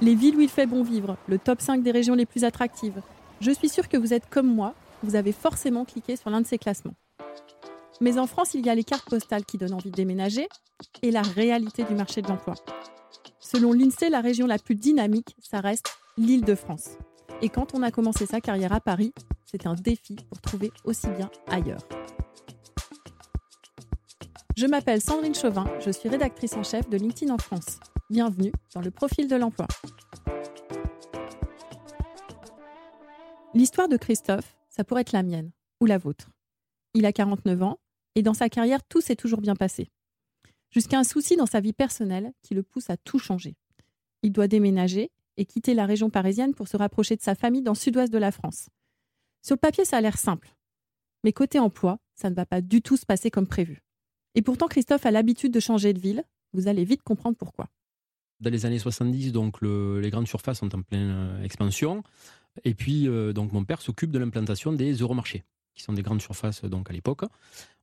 les villes où il fait bon vivre, le top 5 des régions les plus attractives. Je suis sûre que vous êtes comme moi, vous avez forcément cliqué sur l'un de ces classements. Mais en France, il y a les cartes postales qui donnent envie de déménager et la réalité du marché de l'emploi. Selon l'INSEE, la région la plus dynamique, ça reste l'île de France. Et quand on a commencé sa carrière à Paris, c'est un défi pour trouver aussi bien ailleurs. Je m'appelle Sandrine Chauvin, je suis rédactrice en chef de LinkedIn en France. Bienvenue dans le profil de l'emploi. L'histoire de Christophe, ça pourrait être la mienne ou la vôtre. Il a 49 ans et dans sa carrière, tout s'est toujours bien passé. Jusqu'à un souci dans sa vie personnelle qui le pousse à tout changer. Il doit déménager et quitter la région parisienne pour se rapprocher de sa famille dans le sud-ouest de la France. Sur le papier, ça a l'air simple. Mais côté emploi, ça ne va pas du tout se passer comme prévu. Et pourtant, Christophe a l'habitude de changer de ville. Vous allez vite comprendre pourquoi. Dans les années 70, donc les grandes surfaces sont en pleine euh, expansion. Et puis, euh, donc mon père s'occupe de l'implantation des euromarchés, qui sont des grandes surfaces donc à l'époque.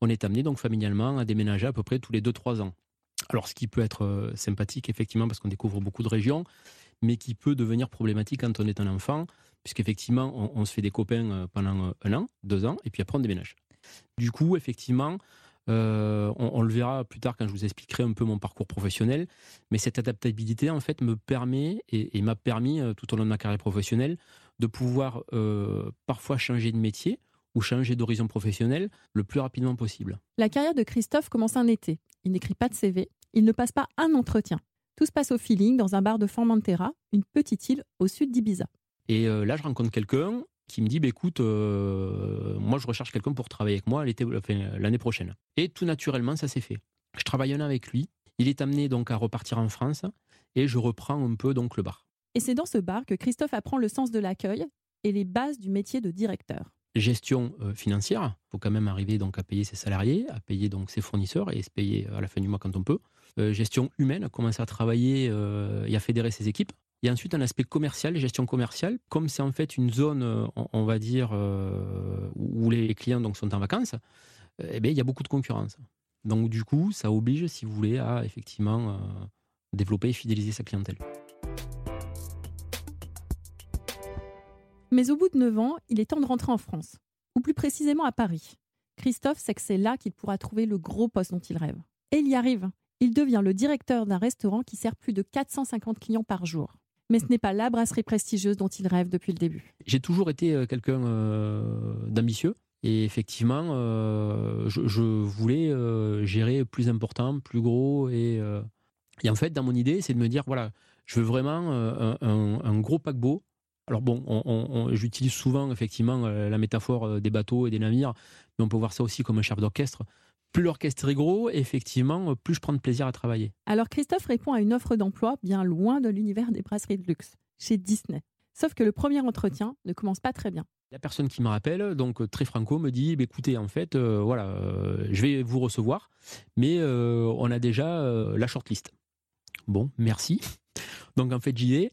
On est amené donc familialement à déménager à peu près tous les 2-3 ans. Alors, ce qui peut être euh, sympathique, effectivement, parce qu'on découvre beaucoup de régions, mais qui peut devenir problématique quand on est un enfant, puisqu'effectivement, on, on se fait des copains pendant un an, deux ans, et puis après on déménage. Du coup, effectivement, euh, on, le verra plus tard quand je vous expliquerai un peu mon parcours professionnel. Mais cette adaptabilité, en fait, me permet et, m'a permis euh, tout au long de ma carrière professionnelle de pouvoir euh, parfois changer de métier ou changer d'horizon professionnel le plus rapidement possible. La carrière de Christophe commence un été. Il n'écrit pas de CV, il ne passe pas un entretien. Tout se passe au feeling dans un bar de Formentera, une petite île au sud d'Ibiza. Et là, je rencontre quelqu'un qui me dit bah, écoute, euh, moi je recherche quelqu'un pour travailler avec moi l'année prochaine. Et tout naturellement, ça s'est fait. Je travaille un an avec lui. Il est amené donc à repartir en France et je reprends un peu donc le bar. Et c'est dans ce bar que Christophe apprend le sens de l'accueil et les bases du métier de directeur. Gestion euh, financière, il faut quand même arriver donc à payer ses salariés, à payer donc ses fournisseurs et se payer à la fin du mois quand on peut. Euh, gestion humaine, commencer à travailler et à fédérer ses équipes. Il y a ensuite un aspect commercial, gestion commerciale. Comme c'est en fait une zone, euh, on va dire, euh, où les clients donc sont en vacances, eh bien, il y a beaucoup de concurrence. Donc du coup, ça oblige, si vous voulez, à effectivement euh, développer et fidéliser sa clientèle. Mais au bout de 9 ans, il est temps de rentrer en France, ou plus précisément à Paris. Christophe sait que c'est là qu'il pourra trouver le gros poste dont il rêve. Et il y arrive. Il devient le directeur d'un restaurant qui sert plus de 450 clients par jour mais ce n'est pas la brasserie prestigieuse dont il rêve depuis le début. J'ai toujours été euh, quelqu'un euh, d'ambitieux. Et effectivement, euh, je, voulais gérer plus important, plus gros. Et, et, en fait, dans mon idée, c'est de me dire, voilà, je veux vraiment un, gros paquebot. Alors bon, j'utilise souvent effectivement la métaphore des bateaux et des navires, mais on peut voir ça aussi comme un chef d'orchestre plus l'orchestre est gros, effectivement, plus je prends de plaisir à travailler. Alors Christophe répond à une offre d'emploi bien loin de l'univers des brasseries de luxe, chez Disney. Sauf que le premier entretien ne commence pas très bien. La personne qui me rappelle, donc euh, très franco, me dit bah, écoutez, en fait, euh, voilà, euh, je vais vous recevoir, mais on a déjà la shortlist. Bon, merci. Donc en fait, j'y vais.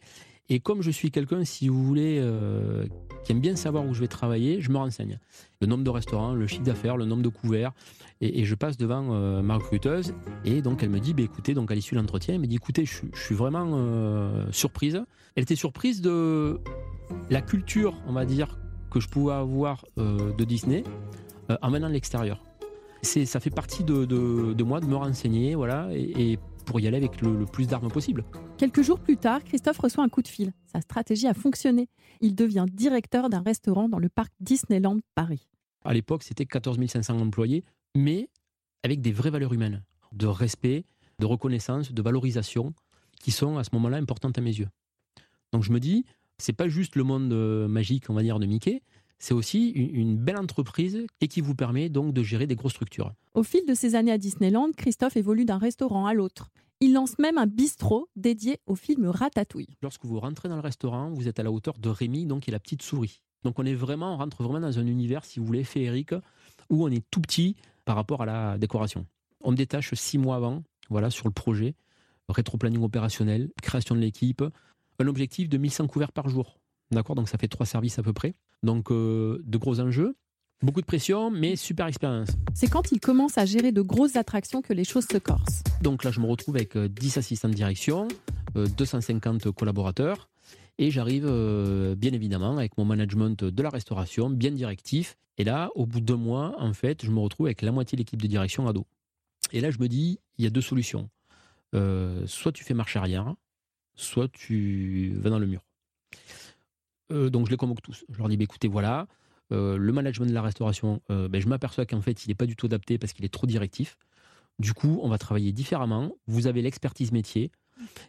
Et comme je suis quelqu'un, si vous voulez, euh, qui aime bien savoir où je vais travailler, je me renseigne. Le nombre de restaurants, le chiffre d'affaires, le nombre de couverts. Et, je passe devant euh, ma recruteuse. Et donc, elle me dit, bah, écoutez, donc à l'issue de l'entretien, elle me dit, écoutez, je, suis vraiment euh, surprise. Elle était surprise de la culture, on va dire, que je pouvais avoir de Disney en venant de l'extérieur. Ça fait partie de, moi de me renseigner, voilà, et, pour y aller avec le, plus d'armes possible. Quelques jours plus tard, Christophe reçoit un coup de fil. Sa stratégie a fonctionné. Il devient directeur d'un restaurant dans le parc Disneyland Paris. À l'époque, c'était 14 500 employés, mais avec des vraies valeurs humaines, de respect, de reconnaissance, de valorisation, qui sont à ce moment-là importantes à mes yeux. Donc je me dis, c'est pas juste le monde euh, magique, on va dire, de Mickey, c'est aussi une, belle entreprise et qui vous permet donc de gérer des grosses structures. Au fil de ses années à Disneyland, Christophe évolue d'un restaurant à l'autre. Il lance même un bistrot dédié au film Ratatouille. Lorsque vous rentrez dans le restaurant, vous êtes à la hauteur de Rémi, donc qui est la petite souris. Donc on est vraiment, on rentre vraiment dans un univers, si vous voulez, féerique, où on est tout petit par rapport à la décoration. On me détache six mois avant, voilà, sur le projet, rétro-planning opérationnel, création de l'équipe, un objectif de 1100 couverts par jour. D'accord? Donc ça fait trois services à peu près. Donc euh, de gros enjeux. Beaucoup de pression, mais super expérience. C'est quand il commence à gérer de grosses attractions que les choses se corsent. Donc là, je me retrouve avec 10 euh, assistants de direction, 250 collaborateurs. Et j'arrive bien évidemment avec mon management de la restauration, bien directif. Et là, au bout de deux mois, en fait, je me retrouve avec la moitié de l'équipe de direction à dos. Et là, je me dis, il y a deux solutions. soit tu fais marche arrière, soit tu vas dans le mur. Donc je les convoque tous. Je leur dis, bah, écoutez, voilà, euh, le management de la restauration, euh, ben, je m'aperçois qu'en fait, il n'est pas du tout adapté parce qu'il est trop directif. Du coup, on va travailler différemment. Vous avez l'expertise métier.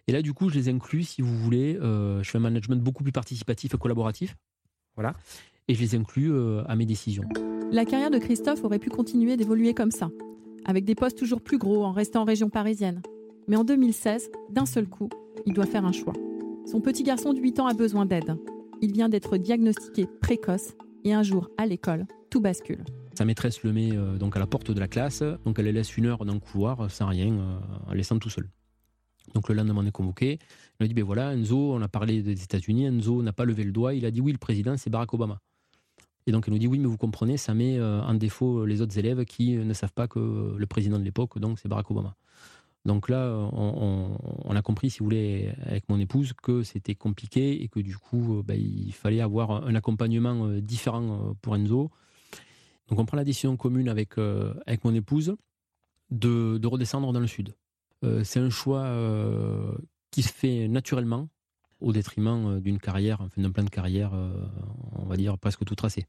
Et là, du coup, je les inclus, si vous voulez. Euh, je fais un management beaucoup plus participatif et collaboratif. Voilà. Et je les inclus à mes décisions. La carrière de Christophe aurait pu continuer d'évoluer comme ça, avec des postes toujours plus gros en restant en région parisienne. Mais en 2016, d'un seul coup, il doit faire un choix. Son petit garçon de 8 ans a besoin d'aide. Il vient d'être diagnostiqué précoce et un jour, à l'école, tout bascule. Sa maîtresse le met euh, donc à la porte de la classe, donc elle laisse une heure dans le couloir sans rien, euh, en laissant tout seul. Donc le lendemain, on est convoqué. Il a dit ben voilà, Enzo, on a parlé des États-Unis, Enzo n'a pas levé le doigt, il a dit oui, le président, c'est Barack Obama. Et donc elle nous dit oui, mais vous comprenez, ça met euh, en défaut les autres élèves qui ne savent pas que le président de l'époque, donc c'est Barack Obama. Donc là, on, a compris, si vous voulez, avec mon épouse, que c'était compliqué et que du coup, euh, ben, il fallait avoir un accompagnement euh, différent euh, pour Enzo. Donc on prend la décision commune avec, avec mon épouse de, redescendre dans le sud. c'est un choix qui se fait naturellement au détriment d'une carrière, enfin d'un plan de carrière, on va dire presque tout tracé.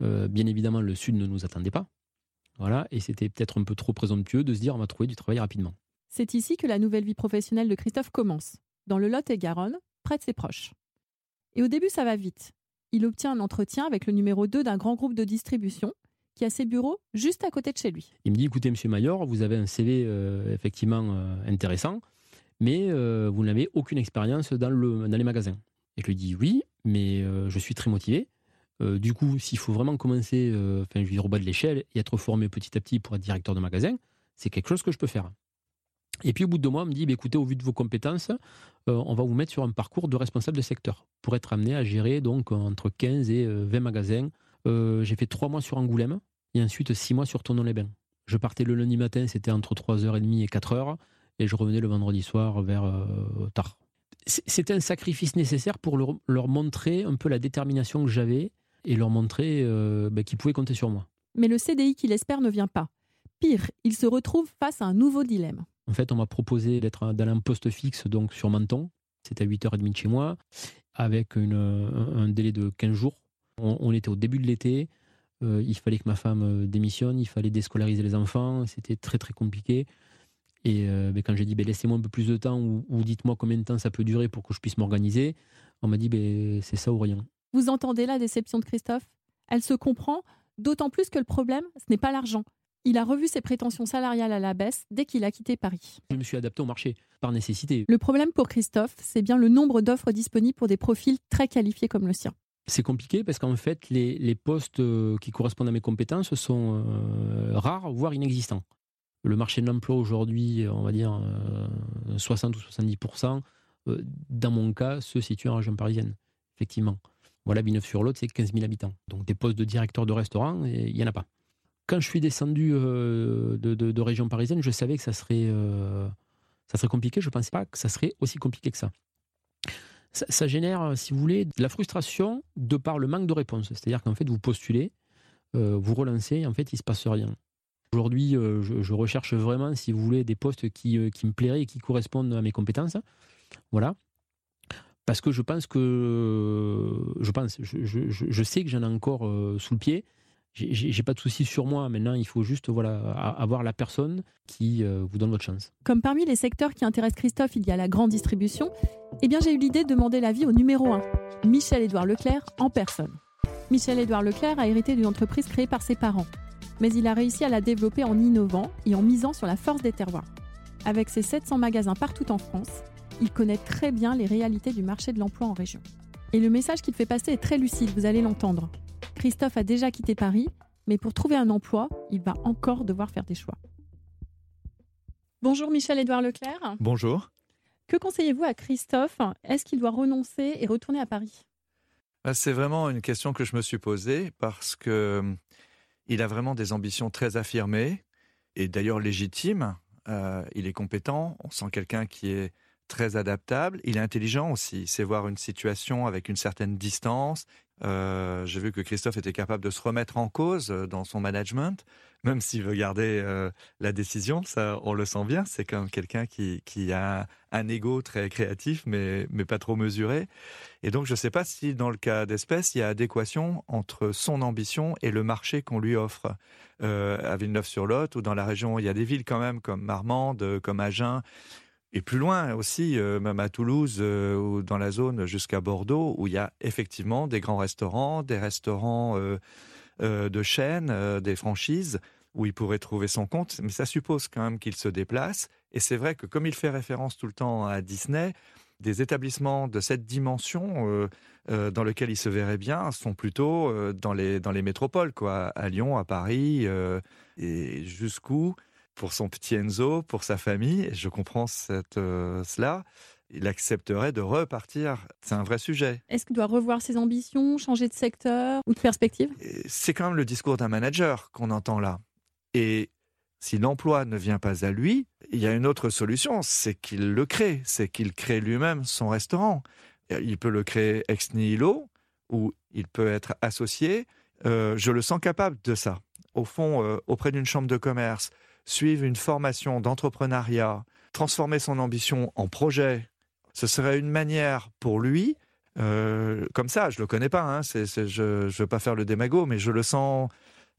bien évidemment, le sud ne nous attendait pas. Voilà, et c'était peut-être un peu trop présomptueux de se dire on va trouver du travail rapidement. C'est ici que la nouvelle vie professionnelle de Christophe commence, dans le Lot-et-Garonne, près de ses proches. Et au début, ça va vite. Il obtient un entretien avec le numéro 2 d'un grand groupe de distribution qui a ses bureaux juste à côté de chez lui. Il me dit écoutez, monsieur Mayor, vous avez un CV euh, effectivement euh, intéressant, mais euh, vous n'avez aucune expérience dans, le, les magasins. Et je lui dis oui, mais je suis très motivé. du coup, s'il faut vraiment commencer, enfin, je lui dis au bas de l'échelle et être formé petit à petit pour être directeur de magasin, c'est quelque chose que je peux faire. Et puis au bout de deux mois, on me dit, bah, écoutez, au vu de vos compétences, euh, on va vous mettre sur un parcours de responsable de secteur pour être amené à gérer donc entre 15 et 20 euh, magasins. Euh, j'ai fait trois mois sur Angoulême et ensuite six mois sur Tournon-les-Bains. Je partais le lundi matin, c'était entre 3h30 et 4h, et je revenais le vendredi soir vers tard. C'était un sacrifice nécessaire pour leur, montrer un peu la détermination que j'avais et leur montrer bah, qu'ils pouvaient compter sur moi. Mais le CDI qu'il espère ne vient pas. Pire, il se retrouve face à un nouveau dilemme. En fait, on m'a proposé d'être dans un poste fixe donc sur Menton. C'était à 8h30 de chez moi, avec un délai de 15 jours. On, était au début de l'été. Euh, il fallait que ma femme euh, démissionne, il fallait déscolariser les enfants. C'était très très compliqué. Et euh, ben, quand j'ai dit ben, laissez-moi un peu plus de temps ou, dites-moi combien de temps ça peut durer pour que je puisse m'organiser, on m'a dit ben, c'est ça ou rien. Vous entendez la déception de Christophe? Elle se comprend, d'autant plus que le problème, ce n'est pas l'argent. Il a revu ses prétentions salariales à la baisse dès qu'il a quitté Paris. Je me suis adapté au marché par nécessité. Le problème pour Christophe, c'est bien le nombre d'offres disponibles pour des profils très qualifiés comme le sien. C'est compliqué parce qu'en fait, les, postes euh, qui correspondent à mes compétences sont euh, rares, voire inexistants. Le marché de l'emploi aujourd'hui, on va dire 60 euh, ou 70%, dans mon cas, se situe en région parisienne, effectivement. Voilà, Villeneuve-sur-Lot, c'est 15 000 habitants. Donc des postes de directeur de restaurant, il n'y en a pas quand je suis descendu euh, de, région parisienne, je savais que ça serait, euh, ça serait compliqué. Je ne pensais pas que ça serait aussi compliqué que ça. ça. génère, si vous voulez, de la frustration de par le manque de réponse. C'est-à-dire qu'en fait, vous postulez, euh, vous relancez, et en fait, il ne se passe rien. Aujourd'hui, je, recherche vraiment, si vous voulez, des postes qui, qui me plairaient et qui correspondent à mes compétences. Voilà parce que je pense que je pense, je, je, je sais que j'en ai encore sous le pied j'ai pas de soucis sur moi. Maintenant, il faut juste voilà, avoir la personne qui euh, vous donne votre chance. Comme parmi les secteurs qui intéressent Christophe, il y a la grande distribution, eh bien, j'ai eu l'idée de demander l'avis au numéro 1, Michel-Édouard Leclerc en personne. Michel-Édouard Leclerc a hérité d'une entreprise créée par ses parents, mais il a réussi à la développer en innovant et en misant sur la force des terroirs. Avec ses 700 magasins partout en France, il connaît très bien les réalités du marché de l'emploi en région. Et le message qu'il fait passer est très lucide, vous allez l'entendre. Christophe a déjà quitté Paris, mais pour trouver un emploi, il va encore devoir faire des choix. Bonjour Michel-Édouard Leclerc. Bonjour. Que conseillez-vous à Christophe? Est-ce qu'il doit renoncer et retourner à Paris? Bah, C'est vraiment une question que je me suis posée parce que hum, il a vraiment des ambitions très affirmées et d'ailleurs légitimes. Euh, il est compétent. On sent quelqu'un qui est très adaptable. Il est intelligent aussi. Il sait voir une situation avec une certaine distance. Euh, j'ai vu que Christophe était capable de se remettre en cause euh, dans son management, même s'il veut garder euh, la décision. Ça, on le sent bien. C'est comme quelqu'un qui, a un ego très créatif, mais, mais pas trop mesuré. Et donc, je ne sais pas si dans le cas d'espèce, il y a adéquation entre son ambition et le marché qu'on lui offre. à Villeneuve-sur-Lot ou dans la région, il y a des villes quand même comme Marmande, comme Agen, et plus loin aussi, euh, même à Toulouse euh, ou dans la zone jusqu'à Bordeaux, où il y a effectivement des grands restaurants, des restaurants euh, de chaîne, des franchises, où il pourrait trouver son compte. Mais ça suppose quand même qu'il se déplace. Et c'est vrai que comme il fait référence tout le temps à Disney, des établissements de cette dimension dans lesquels il se verrait bien sont plutôt dans, les, dans les métropoles, quoi, à Lyon, à Paris, et jusqu'où pour son petit Enzo, pour sa famille, et je comprends cette, euh, cela, il accepterait de repartir. C'est un vrai sujet. Est-ce qu'il doit revoir ses ambitions, changer de secteur ou de perspective? C'est quand même le discours d'un manager qu'on entend là. Et si l'emploi ne vient pas à lui, il y a une autre solution, c'est qu'il le crée, c'est qu'il crée lui-même son restaurant. Il peut le créer ex nihilo, ou il peut être associé. Euh, je le sens capable de ça. Au fond, euh, auprès d'une chambre de commerce, suivre une formation d'entrepreneuriat, transformer son ambition en projet, ce serait une manière pour lui, euh, comme ça, je le connais pas, hein, je ne veux pas faire le démago, mais je le sens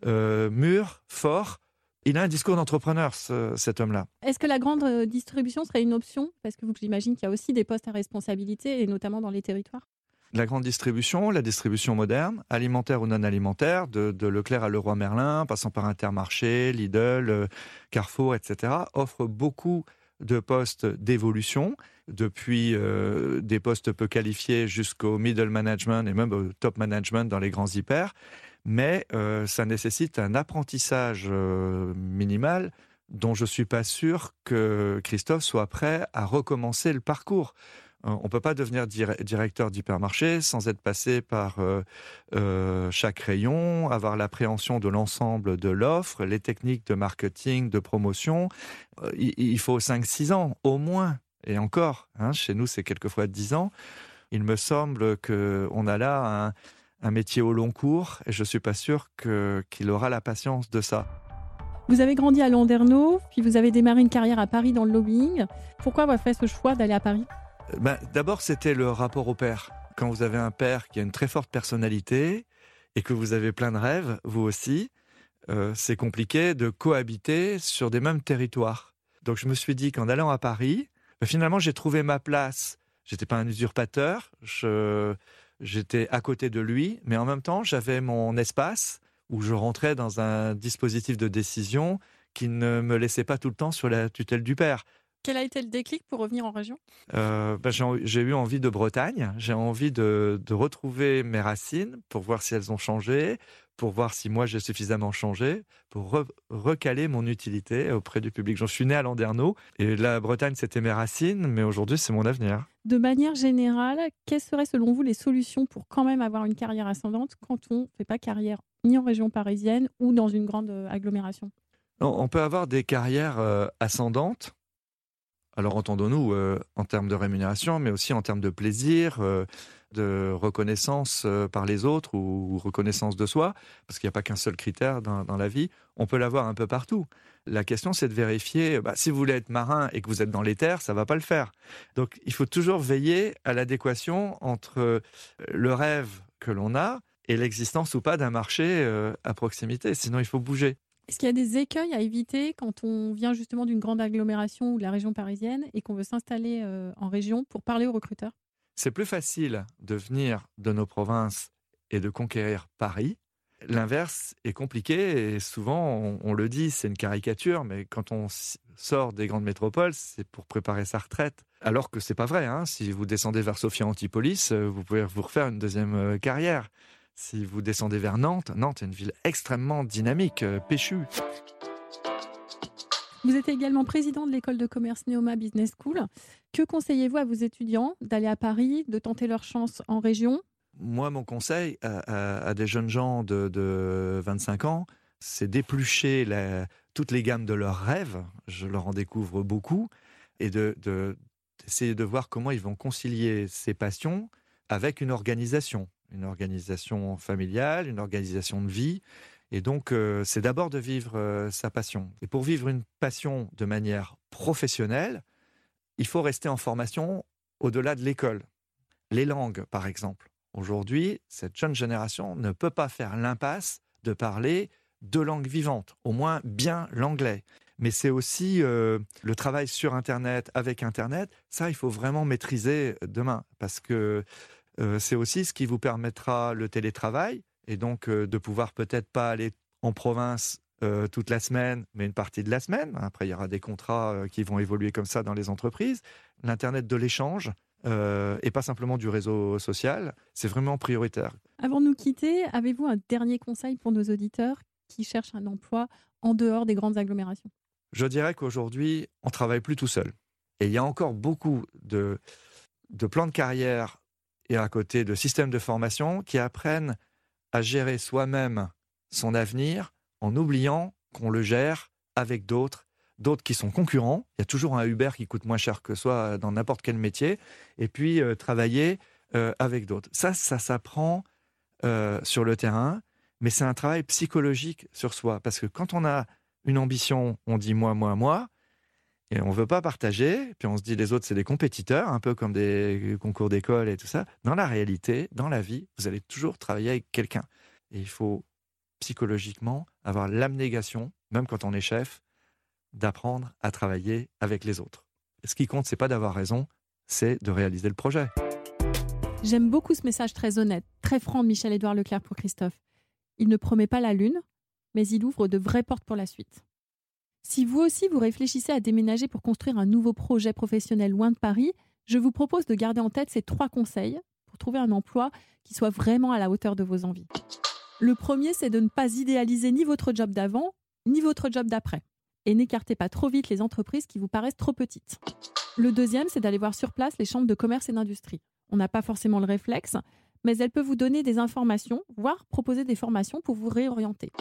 euh, mûr, fort. Il a un discours d'entrepreneur, cet homme-là. Est-ce que la grande euh, distribution serait une option? Parce que j'imagine qu'il y a aussi des postes à responsabilité, et notamment dans les territoires la grande distribution, la distribution moderne, alimentaire ou non alimentaire, de, Leclerc à Leroy Merlin, passant par Intermarché, Lidl, euh, Carrefour, etc., offre beaucoup de postes d'évolution, depuis euh, des postes peu qualifiés jusqu'au middle management et même au top management dans les grands hyper. Mais euh, ça nécessite un apprentissage minimal dont je ne suis pas sûr que Christophe soit prêt à recommencer le parcours. Euh, on ne peut pas devenir directeur d'hypermarché sans être passé par euh, euh, chaque rayon, avoir l'appréhension de l'ensemble de l'offre, les techniques de marketing, de promotion. il, faut 5-6 ans au moins, et encore, hein, chez nous c'est quelquefois 10 ans. Il me semble qu'on a là un, métier au long cours et je ne suis pas sûr qu'il aura la patience de ça. Vous avez grandi à Landerneau, puis vous avez démarré une carrière à Paris dans le lobbying. Pourquoi avoir fait ce choix d'aller à Paris? Ben, D'abord, c'était le rapport au père. Quand vous avez un père qui a une très forte personnalité et que vous avez plein de rêves, vous aussi, euh, c'est compliqué de cohabiter sur des mêmes territoires. Donc je me suis dit qu'en allant à Paris, ben, finalement j'ai trouvé ma place. J'étais pas un usurpateur, j'étais à côté de lui, mais en même temps j'avais mon espace où je rentrais dans un dispositif de décision qui ne me laissait pas tout le temps sur la tutelle du père. Quel a été le déclic pour revenir en région? Euh, bah, J'ai eu envie de Bretagne, j'ai envie de, retrouver mes racines pour voir si elles ont changé, pour voir si moi j'ai suffisamment changé, pour recaler mon utilité auprès du public. Je suis né à Landerneau et la Bretagne c'était mes racines, mais aujourd'hui c'est mon avenir. De manière générale, quelles seraient selon vous les solutions pour quand même avoir une carrière ascendante quand on ne fait pas carrière ni en région parisienne ou dans une grande euh, agglomération? On peut avoir des carrières euh, ascendantes alors entendons-nous euh, en termes de rémunération, mais aussi en termes de plaisir, euh, de reconnaissance euh, par les autres ou, reconnaissance de soi, parce qu'il n'y a pas qu'un seul critère dans, la vie. On peut l'avoir un peu partout. La question, c'est de vérifier, bah, si vous voulez être marin et que vous êtes dans les terres, ça ne va pas le faire. Donc il faut toujours veiller à l'adéquation entre le rêve que l'on a et l'existence ou pas d'un marché à proximité. Sinon, il faut bouger. Est-ce qu'il y a des écueils à éviter quand on vient justement d'une grande agglomération ou de la région parisienne et qu'on veut s'installer euh, en région pour parler aux recruteurs? C'est plus facile de venir de nos provinces et de conquérir Paris. L'inverse est compliqué et souvent on, le dit, c'est une caricature, mais quand on sort des grandes métropoles, c'est pour préparer sa retraite. Alors que c'est pas vrai. Hein. Si vous descendez vers Sofia Antipolis, euh, vous pouvez vous refaire une deuxième euh, carrière. Si vous descendez vers Nantes, Nantes est une ville extrêmement dynamique, euh, péchue. Vous êtes également président de l'école de commerce Neoma Business School. Que conseillez-vous à vos étudiants d'aller à Paris, de tenter leur chance en région? Moi, mon conseil à, des jeunes gens de, 25 ans, c'est d'éplucher toutes les gammes de leurs rêves. Je leur en découvre beaucoup et de, d'essayer de voir comment ils vont concilier ces passions avec une organisation, une organisation familiale, une organisation de vie. Et donc, euh, c'est d'abord de vivre euh, sa passion. Et pour vivre une passion de manière professionnelle, il faut rester en formation au-delà de l'école. Les langues, par exemple. Aujourd'hui, cette jeune génération ne peut pas faire l'impasse de parler deux langues vivantes, au moins bien l'anglais. Mais c'est aussi euh, le travail sur Internet, avec Internet. Ça, il faut vraiment maîtriser demain, parce que euh, c'est aussi ce qui vous permettra le télétravail, et donc euh, de pouvoir peut-être pas aller en province toute la semaine, mais une partie de la semaine. Après, il y aura des contrats qui vont évoluer comme ça dans les entreprises. L'Internet de l'échange, et pas simplement du réseau social, c'est vraiment prioritaire. Avant de nous quitter, avez-vous un dernier conseil pour nos auditeurs qui cherchent un emploi en dehors des grandes agglomérations? Je dirais qu'aujourd'hui, on travaille plus tout seul. Et il y a encore beaucoup de, de plans de carrière et à côté de systèmes de formation qui apprennent à gérer soi-même son avenir en oubliant qu'on le gère avec d'autres, d'autres qui sont concurrents. Il y a toujours un Uber qui coûte moins cher que soi dans n'importe quel métier. Et puis euh, travailler euh, avec d'autres. Ça, ça s'apprend euh, sur le terrain, mais c'est un travail psychologique sur soi. Parce que quand on a une ambition, on dit moi, moi, moi, et on ne veut pas partager, puis on se dit les autres, c'est des compétiteurs, un peu comme des concours d'école et tout ça. Dans la réalité, dans la vie, vous allez toujours travailler avec quelqu'un. Et il faut psychologiquement avoir l'abnégation, même quand on est chef, d'apprendre à travailler avec les autres. Ce qui compte, c'est pas d'avoir raison, c'est de réaliser le projet. J'aime beaucoup ce message très honnête, très franc de Michel-Édouard Leclerc pour Christophe. Il ne promet pas la lune, mais il ouvre de vraies portes pour la suite. Si vous aussi vous réfléchissez à déménager pour construire un nouveau projet professionnel loin de Paris, je vous propose de garder en tête ces trois conseils pour trouver un emploi qui soit vraiment à la hauteur de vos envies. Le premier, c'est de ne pas idéaliser ni votre job d'avant, ni votre job d'après. Et n'écartez pas trop vite les entreprises qui vous paraissent trop petites. Le deuxième, c'est d'aller voir sur place les chambres de commerce et d'industrie. On n'a pas forcément le réflexe, mais elles peuvent vous donner des informations, voire proposer des formations pour vous réorienter.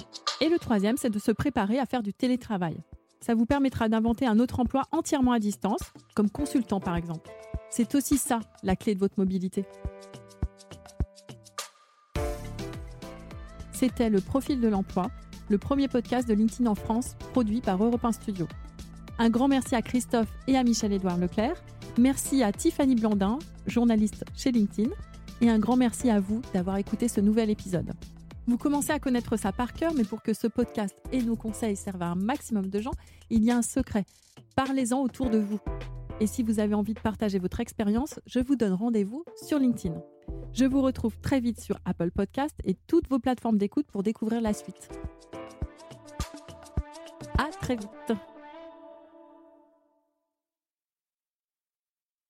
Et le troisième, c'est de se préparer à faire du télétravail. Ça vous permettra d'inventer un autre emploi entièrement à distance, comme consultant par exemple. C'est aussi ça, la clé de votre mobilité. C'était le Profil de l'emploi, le premier podcast de LinkedIn en France, produit par Europe 1 Studio. Un grand merci à Christophe et à Michel-Édouard Leclerc. Merci à Tiffany Blandin, journaliste chez LinkedIn. Et un grand merci à vous d'avoir écouté ce nouvel épisode. Vous commencez à connaître ça par cœur, mais pour que ce podcast et nos conseils servent à un maximum de gens, il y a un secret. Parlez-en autour de vous. Et si vous avez envie de partager votre expérience, je vous donne rendez-vous sur LinkedIn. Je vous retrouve très vite sur Apple Podcast et toutes vos plateformes d'écoute pour découvrir la suite. À très vite.